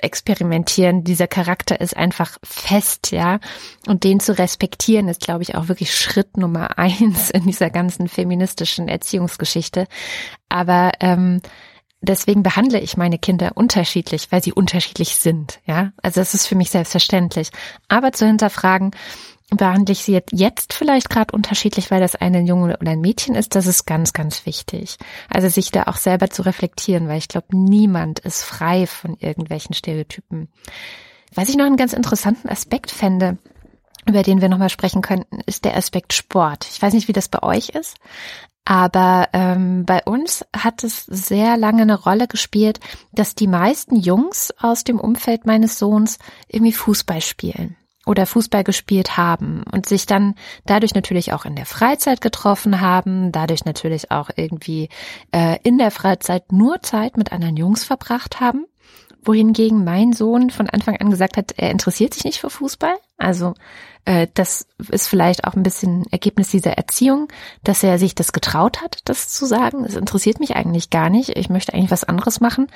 Speaker 2: experimentieren. Dieser Charakter ist einfach fest, ja. Und den zu respektieren ist, glaube ich, auch wirklich Schritt Nummer (laughs) eins in dieser ganzen feministischen Erziehungsgeschichte. Aber ähm, deswegen behandle ich meine Kinder unterschiedlich, weil sie unterschiedlich sind, ja. Also das ist für mich selbstverständlich. Aber zu hinterfragen, behandle ich sie jetzt vielleicht gerade unterschiedlich, weil das eine Junge oder ein Mädchen ist, das ist ganz, ganz wichtig. Also sich da auch selber zu reflektieren, weil ich glaube, niemand ist frei von irgendwelchen Stereotypen. Was ich noch einen ganz interessanten Aspekt fände, über den wir nochmal sprechen könnten, ist der Aspekt Sport. Ich weiß nicht, wie das bei euch ist, aber ähm, bei uns hat es sehr lange eine Rolle gespielt, dass die meisten Jungs aus dem Umfeld meines Sohns irgendwie Fußball spielen oder Fußball gespielt haben und sich dann dadurch natürlich auch in der Freizeit getroffen haben, dadurch natürlich auch irgendwie äh, in der Freizeit nur Zeit mit anderen Jungs verbracht haben, wohingegen mein Sohn von Anfang an gesagt hat, er interessiert sich nicht für Fußball. Also äh, das ist vielleicht auch ein bisschen Ergebnis dieser Erziehung, dass er sich das getraut hat, das zu sagen. Es interessiert mich eigentlich gar nicht. Ich möchte eigentlich was anderes machen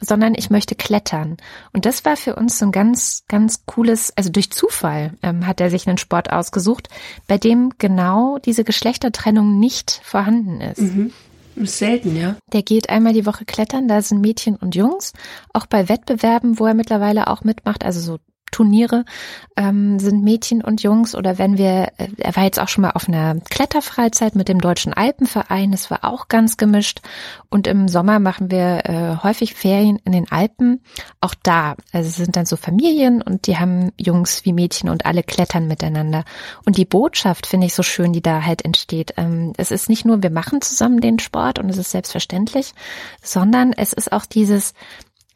Speaker 2: sondern ich möchte klettern. Und das war für uns so ein ganz, ganz cooles, also durch Zufall ähm, hat er sich einen Sport ausgesucht, bei dem genau diese Geschlechtertrennung nicht vorhanden ist.
Speaker 1: Mhm. Ist selten, ja.
Speaker 2: Der geht einmal die Woche klettern, da sind Mädchen und Jungs. Auch bei Wettbewerben, wo er mittlerweile auch mitmacht, also so Turniere ähm, sind Mädchen und Jungs oder wenn wir, äh, er war jetzt auch schon mal auf einer Kletterfreizeit mit dem Deutschen Alpenverein, das war auch ganz gemischt. Und im Sommer machen wir äh, häufig Ferien in den Alpen, auch da, also sind dann so Familien und die haben Jungs wie Mädchen und alle klettern miteinander. Und die Botschaft finde ich so schön, die da halt entsteht. Ähm, es ist nicht nur, wir machen zusammen den Sport und es ist selbstverständlich, sondern es ist auch dieses,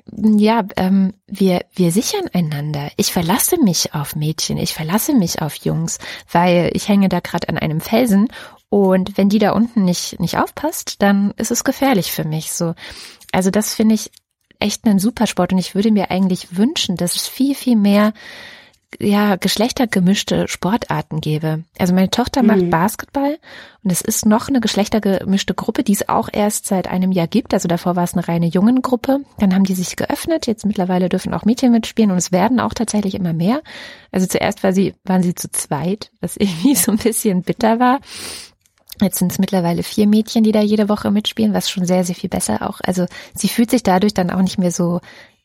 Speaker 2: ja, ähm, wir, wir sichern einander. Ich verlasse mich auf Mädchen, ich verlasse mich auf Jungs, weil ich hänge da gerade an einem Felsen und wenn die da unten nicht, nicht aufpasst, dann ist es gefährlich für mich. So. Also das finde ich echt einen Supersport und ich würde mir eigentlich wünschen, dass es viel, viel mehr ja, geschlechtergemischte Sportarten gäbe. Also meine Tochter macht mhm. Basketball und es ist noch eine geschlechtergemischte Gruppe, die es auch erst seit einem Jahr gibt. Also davor war es eine reine Jungengruppe. Dann haben die sich geöffnet. Jetzt mittlerweile dürfen auch Mädchen mitspielen und es werden auch tatsächlich immer mehr. Also zuerst war sie, waren sie zu zweit, was (laughs) irgendwie so ein bisschen bitter war. Jetzt sind es mittlerweile vier Mädchen, die da jede Woche mitspielen, was schon sehr, sehr viel besser auch. Also sie fühlt sich dadurch dann auch nicht mehr so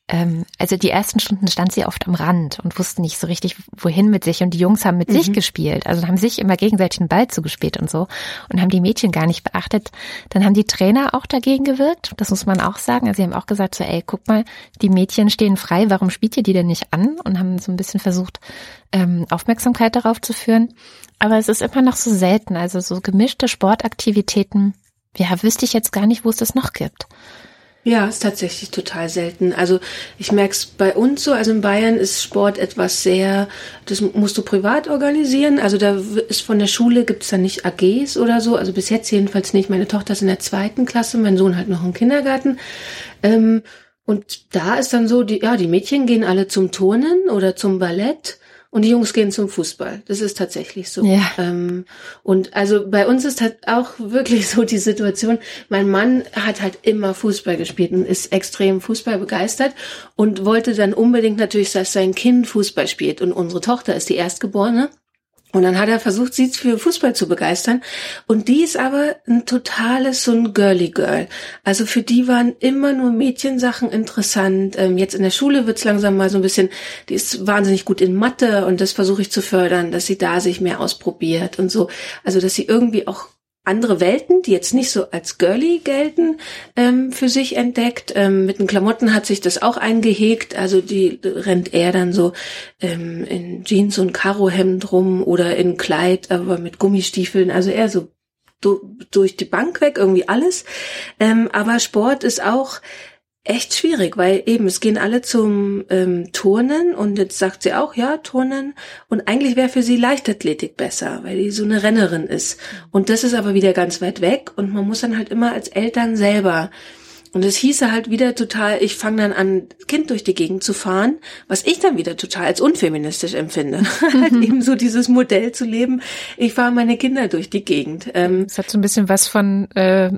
Speaker 2: also die ersten Stunden stand sie oft am Rand und wusste nicht so richtig, wohin mit sich. Und die Jungs haben mit mhm. sich gespielt, also haben sich immer gegenseitig den Ball zugespielt und so und haben die Mädchen gar nicht beachtet. Dann haben die Trainer auch dagegen gewirkt, das muss man auch sagen. Also sie haben auch gesagt, so, ey, guck mal, die Mädchen stehen frei, warum spielt ihr die denn nicht an? Und haben so ein bisschen versucht, ähm, Aufmerksamkeit darauf zu führen. Aber es ist immer noch so selten, also so gemischte Sportaktivitäten, ja, wüsste ich jetzt gar nicht, wo es das noch gibt.
Speaker 1: Ja, ist tatsächlich total selten. Also ich merke es bei uns so, also in Bayern ist Sport etwas sehr, das musst du privat organisieren. Also da ist von der Schule gibt es da nicht AGs oder so. Also bis jetzt jedenfalls nicht. Meine Tochter ist in der zweiten Klasse, mein Sohn halt noch im Kindergarten. Ähm, und da ist dann so, die, ja, die Mädchen gehen alle zum Turnen oder zum Ballett und die Jungs gehen zum Fußball. Das ist tatsächlich so. Ja. Ähm, und also bei uns ist halt auch wirklich so die Situation, mein Mann hat halt immer Fußball gespielt und ist extrem Fußball begeistert und wollte dann unbedingt natürlich, dass sein Kind Fußball spielt. Und unsere Tochter ist die Erstgeborene. Und dann hat er versucht, sie für Fußball zu begeistern. Und die ist aber ein totales, so ein Girly Girl. Also für die waren immer nur Mädchensachen interessant. Ähm, jetzt in der Schule wird's langsam mal so ein bisschen, die ist wahnsinnig gut in Mathe und das versuche ich zu fördern, dass sie da sich mehr ausprobiert und so. Also, dass sie irgendwie auch andere Welten, die jetzt nicht so als girly gelten, ähm, für sich entdeckt. Ähm, mit den Klamotten hat sich das auch eingehegt. Also die rennt eher dann so ähm, in Jeans und Karohemd rum oder in Kleid, aber mit Gummistiefeln. Also eher so durch die Bank weg, irgendwie alles. Ähm, aber Sport ist auch echt schwierig, weil eben es gehen alle zum ähm, Turnen und jetzt sagt sie auch, ja, Turnen und eigentlich wäre für sie Leichtathletik besser, weil die so eine Rennerin ist. Und das ist aber wieder ganz weit weg und man muss dann halt immer als Eltern selber und es hieße halt wieder total, ich fange dann an, Kind durch die Gegend zu fahren, was ich dann wieder total als unfeministisch empfinde. (laughs) halt eben so dieses Modell zu leben, ich fahre meine Kinder durch die Gegend.
Speaker 2: Ähm, das hat so ein bisschen was von äh,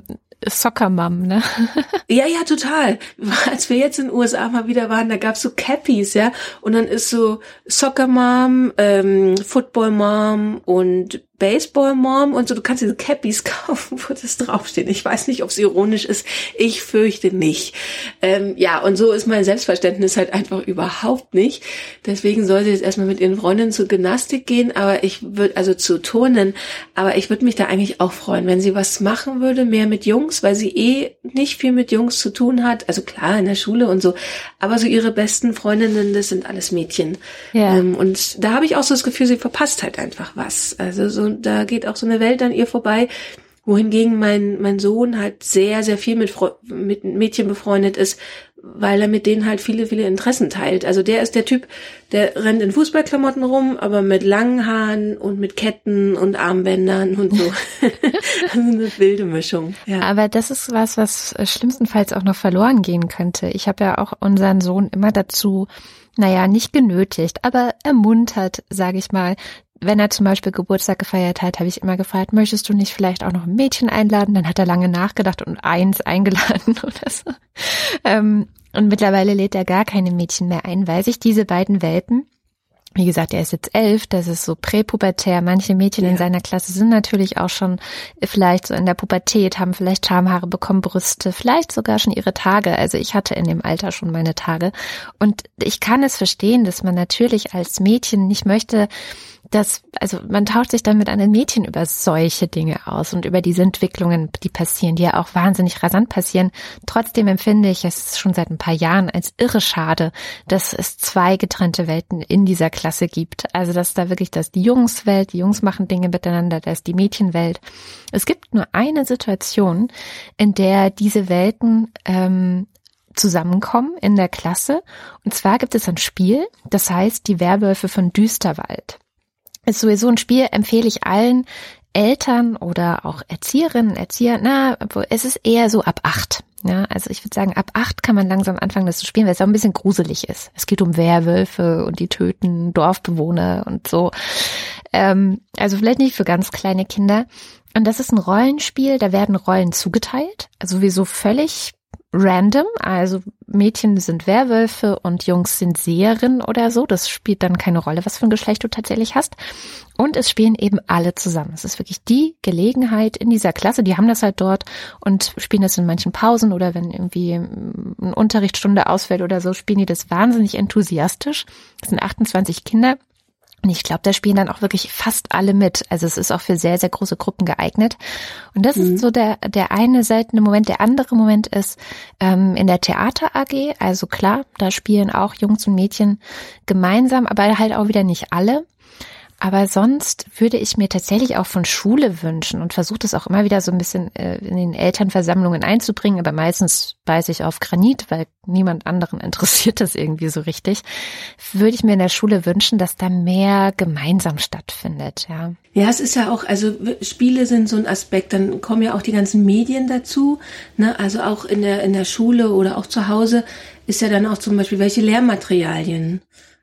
Speaker 2: Soccer Mom, ne? (laughs)
Speaker 1: ja, ja, total. Als wir jetzt in den USA mal wieder waren, da gab's so Cappies, ja, und dann ist so Soccer Mom, ähm, Football Mom und Baseball Mom und so. Du kannst diese Cappies (laughs) kaufen, wo das draufsteht. Ich weiß nicht, ob es ironisch ist. Ich fürchte nicht. Ähm, ja, und so ist mein Selbstverständnis halt einfach überhaupt nicht. Deswegen soll sie jetzt erstmal mit ihren Freundinnen zur Gymnastik gehen, aber ich würde, also zu Turnen, aber ich würde mich da eigentlich auch freuen, wenn sie was machen würde, mehr mit Jungs, weil sie eh nicht viel mit Jungs zu tun hat. Also klar, in der Schule und so. Aber so ihre besten Freundinnen, das sind alles Mädchen. Ja. Ähm, und da habe ich auch so das Gefühl, sie verpasst halt einfach was. Also so da geht auch so eine Welt an ihr vorbei. Wohingegen mein, mein Sohn halt sehr, sehr viel mit, mit Mädchen befreundet ist, weil er mit denen halt viele, viele Interessen teilt. Also der ist der Typ, der rennt in Fußballklamotten rum, aber mit langen Haaren und mit Ketten und Armbändern und so. (laughs) also eine wilde Mischung.
Speaker 2: Ja. Aber das ist was, was schlimmstenfalls auch noch verloren gehen könnte. Ich habe ja auch unseren Sohn immer dazu naja, nicht genötigt, aber ermuntert, sage ich mal, wenn er zum Beispiel Geburtstag gefeiert hat, habe ich immer gefragt, möchtest du nicht vielleicht auch noch ein Mädchen einladen? Dann hat er lange nachgedacht und eins (laughs) eingeladen oder so. Ähm, und mittlerweile lädt er gar keine Mädchen mehr ein, weil sich diese beiden Welten wie gesagt, er ist jetzt elf, das ist so präpubertär. Manche Mädchen ja. in seiner Klasse sind natürlich auch schon vielleicht so in der Pubertät, haben vielleicht Schamhaare bekommen, Brüste, vielleicht sogar schon ihre Tage. Also ich hatte in dem Alter schon meine Tage. Und ich kann es verstehen, dass man natürlich als Mädchen nicht möchte, dass, also man tauscht sich dann mit einem Mädchen über solche Dinge aus und über diese Entwicklungen, die passieren, die ja auch wahnsinnig rasant passieren. Trotzdem empfinde ich es schon seit ein paar Jahren als irre schade, dass es zwei getrennte Welten in dieser Klasse gibt. Also dass da wirklich das die Jungswelt, die Jungs machen Dinge miteinander, da ist die Mädchenwelt. Es gibt nur eine Situation, in der diese Welten ähm, zusammenkommen in der Klasse. Und zwar gibt es ein Spiel, das heißt die Werwölfe von Düsterwald. Ist sowieso ein Spiel, empfehle ich allen Eltern oder auch Erzieherinnen, Erzieher, na, es ist eher so ab acht. Ja, also ich würde sagen, ab acht kann man langsam anfangen, das zu spielen, weil es auch ein bisschen gruselig ist. Es geht um Werwölfe und die töten Dorfbewohner und so. Ähm, also vielleicht nicht für ganz kleine Kinder. Und das ist ein Rollenspiel, da werden Rollen zugeteilt, also sowieso völlig random, also Mädchen sind Werwölfe und Jungs sind Seherinnen oder so. Das spielt dann keine Rolle, was für ein Geschlecht du tatsächlich hast. Und es spielen eben alle zusammen. Es ist wirklich die Gelegenheit in dieser Klasse, die haben das halt dort und spielen das in manchen Pausen oder wenn irgendwie eine Unterrichtsstunde ausfällt oder so, spielen die das wahnsinnig enthusiastisch. Es sind 28 Kinder und ich glaube, da spielen dann auch wirklich fast alle mit. Also es ist auch für sehr, sehr große Gruppen geeignet. Und das mhm. ist so der, der eine seltene Moment. Der andere Moment ist ähm, in der Theater AG. Also klar, da spielen auch Jungs und Mädchen gemeinsam, aber halt auch wieder nicht alle. Aber sonst würde ich mir tatsächlich auch von Schule wünschen und versuche das auch immer wieder so ein bisschen äh, in den Elternversammlungen einzubringen, aber meistens beiße ich auf Granit, weil niemand anderen (laughs) interessiert das irgendwie so richtig. Würde ich mir in der Schule wünschen, dass da mehr gemeinsam stattfindet, ja.
Speaker 1: Ja, es ist ja auch, also Spiele sind so ein Aspekt, dann kommen ja auch die ganzen Medien dazu, ne? Also auch in der, in der Schule oder auch zu Hause ist ja dann auch zum Beispiel, welche Lehrmaterialien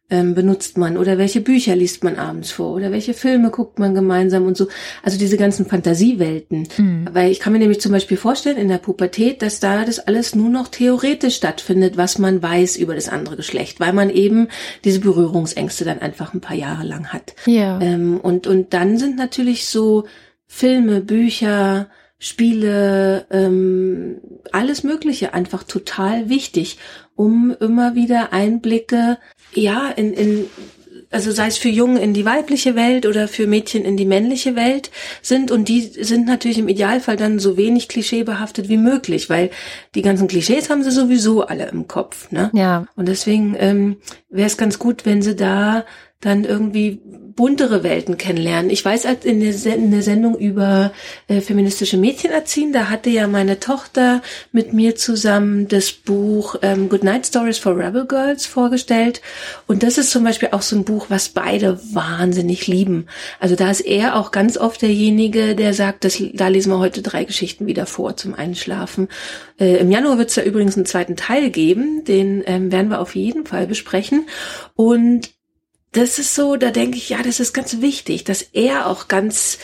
Speaker 1: ähm, benutzt man oder welche Bücher liest man abends vor oder welche Filme guckt man gemeinsam und so. Also diese ganzen Fantasiewelten. Mhm. Weil ich kann mir nämlich zum Beispiel vorstellen, in der Pubertät, dass da das alles nur noch theoretisch stattfindet, was man weiß über das andere Geschlecht, weil man eben diese Berührungsängste dann einfach ein paar Jahre lang hat. Ja. Ähm, und, und dann sind natürlich so Filme, Bücher, Spiele, ähm, alles Mögliche einfach total wichtig, um immer wieder Einblicke ja, in, in, also sei es für Jungen in die weibliche Welt oder für Mädchen in die männliche Welt sind und die sind natürlich im Idealfall dann so wenig klischeebehaftet wie möglich, weil die ganzen Klischees haben sie sowieso alle im Kopf, ne? Ja. Und deswegen ähm, wäre es ganz gut, wenn sie da dann irgendwie buntere Welten kennenlernen. Ich weiß, als in der, Sendung über äh, feministische Mädchen erziehen, da hatte ja meine Tochter mit mir zusammen das Buch ähm, Good Night Stories for Rebel Girls vorgestellt. Und das ist zum Beispiel auch so ein Buch, was beide wahnsinnig lieben. Also da ist er auch ganz oft derjenige, der sagt, das, da lesen wir heute drei Geschichten wieder vor zum Einschlafen. Äh, Im Januar wird es da übrigens einen zweiten Teil geben, den ähm, werden wir auf jeden Fall besprechen. Und das ist so, da denke ich, ja, das ist ganz wichtig, dass er auch ganz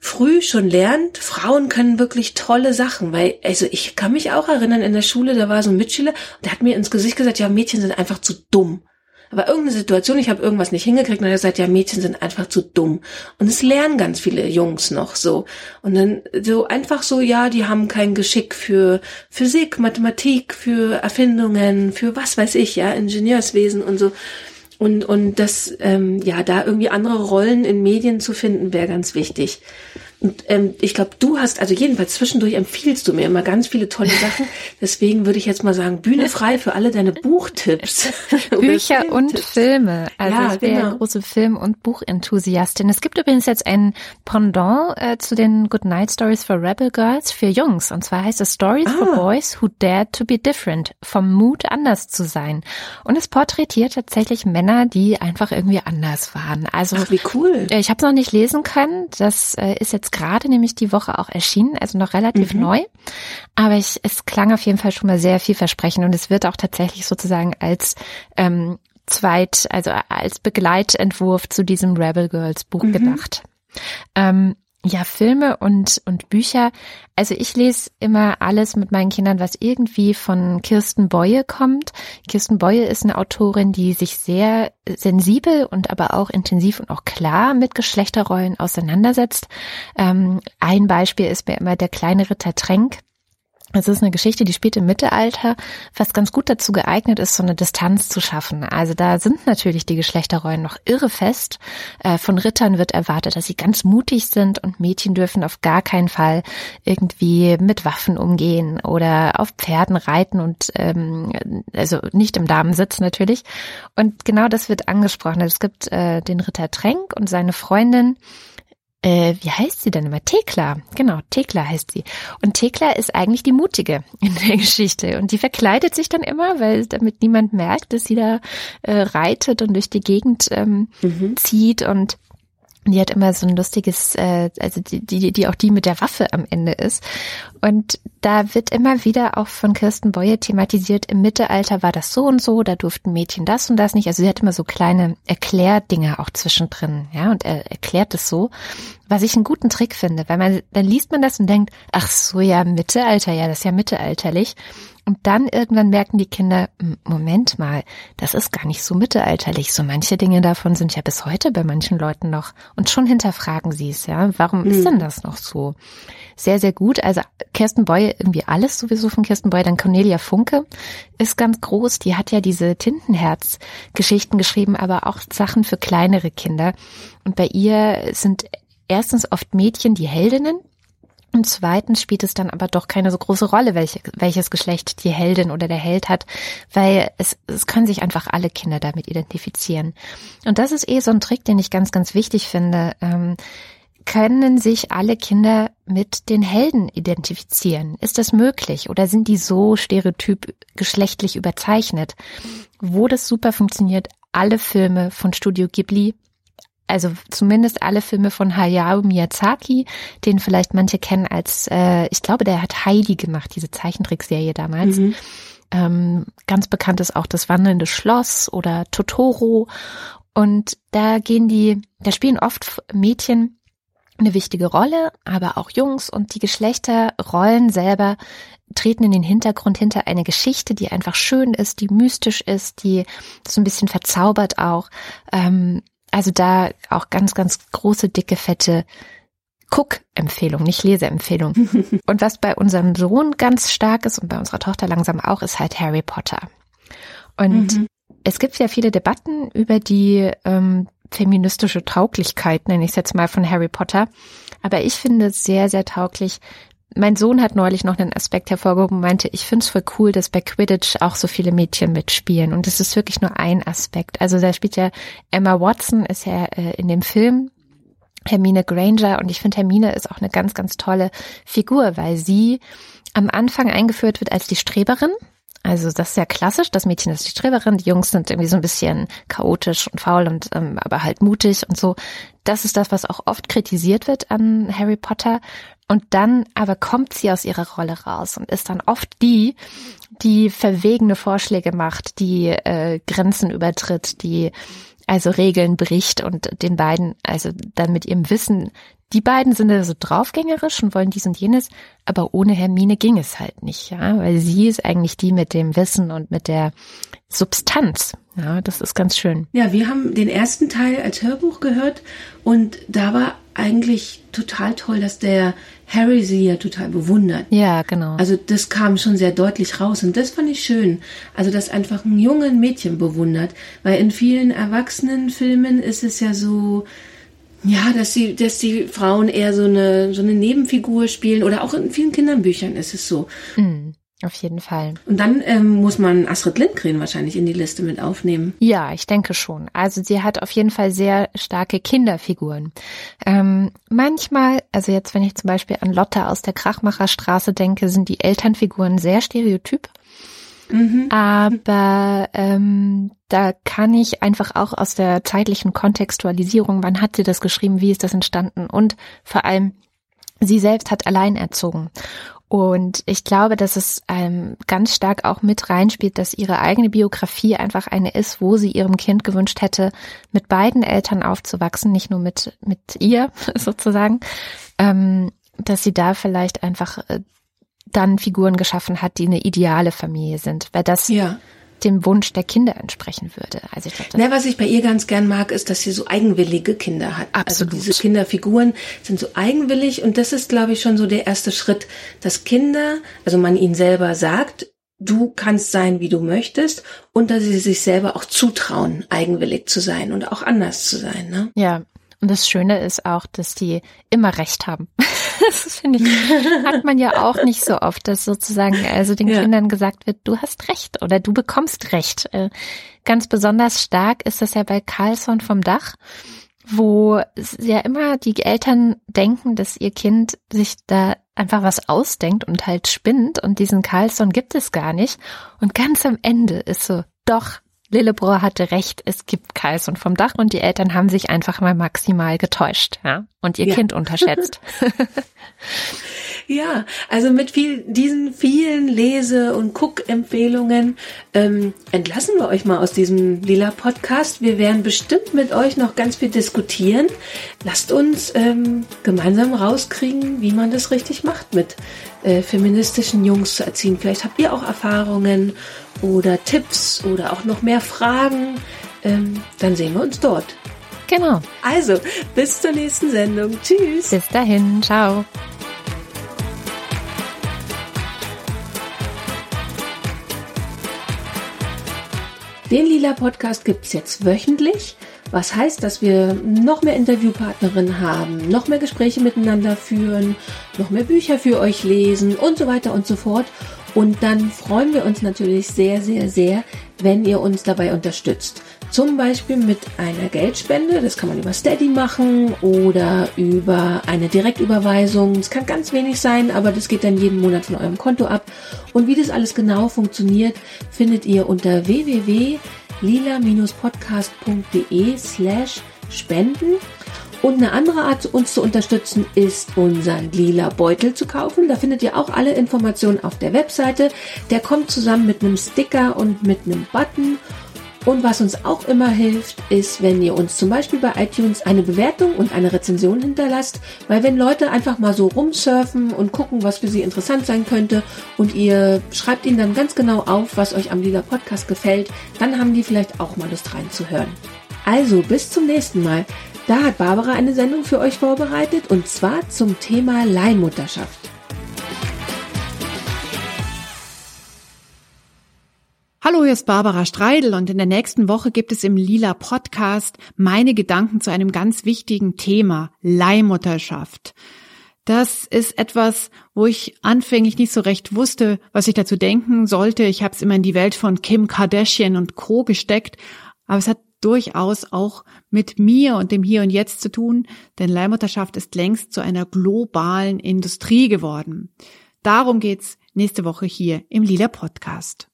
Speaker 1: früh schon lernt, Frauen können wirklich tolle Sachen, weil, also ich kann mich auch erinnern, in der Schule, da war so ein Mitschüler, der hat mir ins Gesicht gesagt, ja, Mädchen sind einfach zu dumm. Aber irgendeine Situation, ich habe irgendwas nicht hingekriegt und er gesagt, ja, Mädchen sind einfach zu dumm. Und es lernen ganz viele Jungs noch so. Und dann so einfach so, ja, die haben kein Geschick für Physik, Mathematik, für Erfindungen, für was weiß ich, ja, Ingenieurswesen und so. Und, und das, ähm, ja, da irgendwie andere Rollen in Medien zu finden, wäre ganz wichtig. Und ähm, ich glaube, du hast, also jedenfalls zwischendurch empfiehlst du mir immer ganz viele tolle (laughs) Sachen. Deswegen würde ich jetzt mal sagen, Bühne (laughs) frei für alle deine Buchtipps. (laughs)
Speaker 2: Bücher und Filme. Also ja, ich bin genau. ja große Film- und Buchenthusiastin. Es gibt übrigens jetzt ein Pendant äh, zu den Good Night Stories for Rebel Girls für Jungs. Und zwar heißt es Stories ah. for Boys Who Dare to be Different. Vom Mut, anders zu sein. Und es porträtiert tatsächlich Männer, die einfach irgendwie anders waren. Also
Speaker 1: Ach, wie cool.
Speaker 2: Äh, ich habe es noch nicht lesen können. Das äh, ist jetzt jetzt gerade nämlich die Woche auch erschienen, also noch relativ mhm. neu. Aber ich, es klang auf jeden Fall schon mal sehr vielversprechend und es wird auch tatsächlich sozusagen als ähm, zweit, also als Begleitentwurf zu diesem Rebel Girls Buch mhm. gedacht. Ähm, ja, Filme und, und Bücher. Also ich lese immer alles mit meinen Kindern, was irgendwie von Kirsten Boye kommt. Kirsten Boye ist eine Autorin, die sich sehr sensibel und aber auch intensiv und auch klar mit Geschlechterrollen auseinandersetzt. Ähm, ein Beispiel ist mir immer der kleine Ritter Tränk. Es ist eine Geschichte, die spielt im Mittelalter, was ganz gut dazu geeignet ist, so eine Distanz zu schaffen. Also da sind natürlich die Geschlechterrollen noch irre fest. Äh, von Rittern wird erwartet, dass sie ganz mutig sind und Mädchen dürfen auf gar keinen Fall irgendwie mit Waffen umgehen oder auf Pferden reiten und ähm, also nicht im Damensitz natürlich. Und genau das wird angesprochen. Es gibt äh, den Ritter Tränk und seine Freundin, äh, wie heißt sie denn immer? Thekla. Genau, Thekla heißt sie. Und Thekla ist eigentlich die Mutige in der (laughs) Geschichte. Und die verkleidet sich dann immer, weil damit niemand merkt, dass sie da äh, reitet und durch die Gegend ähm, mhm. zieht und die hat immer so ein lustiges, äh, also die, die, die auch die mit der Waffe am Ende ist. Und da wird immer wieder auch von Kirsten Boye thematisiert, im Mittelalter war das so und so, da durften Mädchen das und das nicht. Also sie hat immer so kleine Erklärdinger auch zwischendrin, ja, und er erklärt es so, was ich einen guten Trick finde, weil man, dann liest man das und denkt, ach so, ja, Mittelalter, ja, das ist ja mittelalterlich. Und dann irgendwann merken die Kinder, Moment mal, das ist gar nicht so mittelalterlich. So manche Dinge davon sind ja bis heute bei manchen Leuten noch. Und schon hinterfragen sie es, ja. Warum mhm. ist denn das noch so? Sehr, sehr gut. Also Kirsten Boy, irgendwie alles sowieso von Kirsten Boy. Dann Cornelia Funke ist ganz groß. Die hat ja diese Tintenherz-Geschichten geschrieben, aber auch Sachen für kleinere Kinder. Und bei ihr sind erstens oft Mädchen die Heldinnen, und zweitens spielt es dann aber doch keine so große Rolle, welche, welches Geschlecht die Heldin oder der Held hat, weil es, es können sich einfach alle Kinder damit identifizieren. Und das ist eh so ein Trick, den ich ganz, ganz wichtig finde. Ähm, können sich alle Kinder mit den Helden identifizieren? Ist das möglich? Oder sind die so stereotyp geschlechtlich überzeichnet? Wo das super funktioniert, alle Filme von Studio Ghibli also zumindest alle Filme von Hayao Miyazaki, den vielleicht manche kennen als, äh, ich glaube, der hat Heidi gemacht, diese Zeichentrickserie damals. Mhm. Ähm, ganz bekannt ist auch das wandelnde Schloss oder Totoro. Und da gehen die, da spielen oft Mädchen eine wichtige Rolle, aber auch Jungs und die Geschlechterrollen selber treten in den Hintergrund hinter eine Geschichte, die einfach schön ist, die mystisch ist, die so ein bisschen verzaubert auch. Ähm, also da auch ganz, ganz große, dicke, fette Guck-Empfehlung, nicht Leseempfehlung. (laughs) und was bei unserem Sohn ganz stark ist und bei unserer Tochter langsam auch, ist halt Harry Potter. Und mhm. es gibt ja viele Debatten über die ähm, feministische Tauglichkeit, nenne ich es jetzt mal, von Harry Potter. Aber ich finde es sehr, sehr tauglich, mein Sohn hat neulich noch einen Aspekt hervorgehoben und meinte, ich finde es voll cool, dass bei Quidditch auch so viele Mädchen mitspielen. Und es ist wirklich nur ein Aspekt. Also da spielt ja Emma Watson, ist ja äh, in dem Film Hermine Granger und ich finde Hermine ist auch eine ganz, ganz tolle Figur, weil sie am Anfang eingeführt wird als die Streberin. Also das ist ja klassisch, das Mädchen ist die Streberin, die Jungs sind irgendwie so ein bisschen chaotisch und faul und ähm, aber halt mutig und so. Das ist das, was auch oft kritisiert wird an Harry Potter. Und dann aber kommt sie aus ihrer Rolle raus und ist dann oft die, die verwegene Vorschläge macht, die äh, Grenzen übertritt, die also Regeln bricht und den beiden, also dann mit ihrem Wissen, die beiden sind also draufgängerisch und wollen dies und jenes, aber ohne Hermine ging es halt nicht, ja, weil sie ist eigentlich die mit dem Wissen und mit der Substanz. Ja, das ist ganz schön.
Speaker 1: Ja, wir haben den ersten Teil als Hörbuch gehört und da war eigentlich total toll, dass der Harry sie ja total bewundert.
Speaker 2: Ja, genau.
Speaker 1: Also das kam schon sehr deutlich raus und das fand ich schön. Also dass einfach ein jungen Mädchen bewundert, weil in vielen Erwachsenenfilmen ist es ja so, ja, dass sie, dass die Frauen eher so eine so eine Nebenfigur spielen oder auch in vielen Kinderbüchern ist es so.
Speaker 2: Mhm. Auf jeden Fall.
Speaker 1: Und dann ähm, muss man Astrid Lindgren wahrscheinlich in die Liste mit aufnehmen.
Speaker 2: Ja, ich denke schon. Also sie hat auf jeden Fall sehr starke Kinderfiguren. Ähm, manchmal, also jetzt wenn ich zum Beispiel an Lotta aus der Krachmacherstraße denke, sind die Elternfiguren sehr stereotyp. Mhm. Aber ähm, da kann ich einfach auch aus der zeitlichen Kontextualisierung, wann hat sie das geschrieben, wie ist das entstanden und vor allem, sie selbst hat allein erzogen. Und ich glaube, dass es ähm, ganz stark auch mit reinspielt, dass ihre eigene Biografie einfach eine ist, wo sie ihrem Kind gewünscht hätte, mit beiden Eltern aufzuwachsen, nicht nur mit, mit ihr (laughs) sozusagen, ähm, dass sie da vielleicht einfach äh, dann Figuren geschaffen hat, die eine ideale Familie sind. Weil das ja dem Wunsch der Kinder entsprechen würde. Also ich
Speaker 1: glaube, Na, was ich bei ihr ganz gern mag, ist, dass sie so eigenwillige Kinder hat. Also Absolut. Also diese Kinderfiguren sind so eigenwillig und das ist, glaube ich, schon so der erste Schritt, dass Kinder, also man ihnen selber sagt, du kannst sein, wie du möchtest und dass sie sich selber auch zutrauen, eigenwillig zu sein und auch anders zu sein. Ne?
Speaker 2: Ja, und das Schöne ist auch, dass die immer recht haben. (laughs) das finde ich, hat man ja auch nicht so oft, dass sozusagen also den ja. Kindern gesagt wird, du hast recht oder du bekommst recht. Äh, ganz besonders stark ist das ja bei Carlson vom Dach, wo ja immer die Eltern denken, dass ihr Kind sich da einfach was ausdenkt und halt spinnt und diesen Carlson gibt es gar nicht. Und ganz am Ende ist so, doch, Lillebrohr hatte recht, es gibt Carlson vom Dach und die Eltern haben sich einfach mal maximal getäuscht, ja, und ihr ja. Kind (laughs) unterschätzt. (laughs)
Speaker 1: Ja, also mit viel, diesen vielen Lese- und Guck-Empfehlungen ähm, entlassen wir euch mal aus diesem lila Podcast. Wir werden bestimmt mit euch noch ganz viel diskutieren. Lasst uns ähm, gemeinsam rauskriegen, wie man das richtig macht, mit äh, feministischen Jungs zu erziehen. Vielleicht habt ihr auch Erfahrungen oder Tipps oder auch noch mehr Fragen. Ähm, dann sehen wir uns dort.
Speaker 2: Genau.
Speaker 1: Also, bis zur nächsten Sendung. Tschüss.
Speaker 2: Bis dahin. Ciao.
Speaker 1: Den Lila Podcast gibt's jetzt wöchentlich, was heißt, dass wir noch mehr Interviewpartnerinnen haben, noch mehr Gespräche miteinander führen, noch mehr Bücher für euch lesen und so weiter und so fort. Und dann freuen wir uns natürlich sehr, sehr, sehr, wenn ihr uns dabei unterstützt. Zum Beispiel mit einer Geldspende, das kann man über Steady machen oder über eine Direktüberweisung. Es kann ganz wenig sein, aber das geht dann jeden Monat von eurem Konto ab. Und wie das alles genau funktioniert, findet ihr unter www.lila-podcast.de slash spenden. Und eine andere Art, uns zu unterstützen, ist unseren lila Beutel zu kaufen. Da findet ihr auch alle Informationen auf der Webseite. Der kommt zusammen mit einem Sticker und mit einem Button. Und was uns auch immer hilft, ist, wenn ihr uns zum Beispiel bei iTunes eine Bewertung und eine Rezension hinterlasst, weil wenn Leute einfach mal so rumsurfen und gucken, was für sie interessant sein könnte und ihr schreibt ihnen dann ganz genau auf, was euch am Lila Podcast gefällt, dann haben die vielleicht auch mal Lust reinzuhören. Also bis zum nächsten Mal. Da hat Barbara eine Sendung für euch vorbereitet und zwar zum Thema Leihmutterschaft.
Speaker 3: Hallo, hier ist Barbara Streidel und in der nächsten Woche gibt es im Lila Podcast meine Gedanken zu einem ganz wichtigen Thema, Leihmutterschaft. Das ist etwas, wo ich anfänglich nicht so recht wusste, was ich dazu denken sollte. Ich habe es immer in die Welt von Kim Kardashian und Co gesteckt, aber es hat durchaus auch mit mir und dem Hier und Jetzt zu tun, denn Leihmutterschaft ist längst zu einer globalen Industrie geworden. Darum geht's nächste Woche hier im Lila Podcast.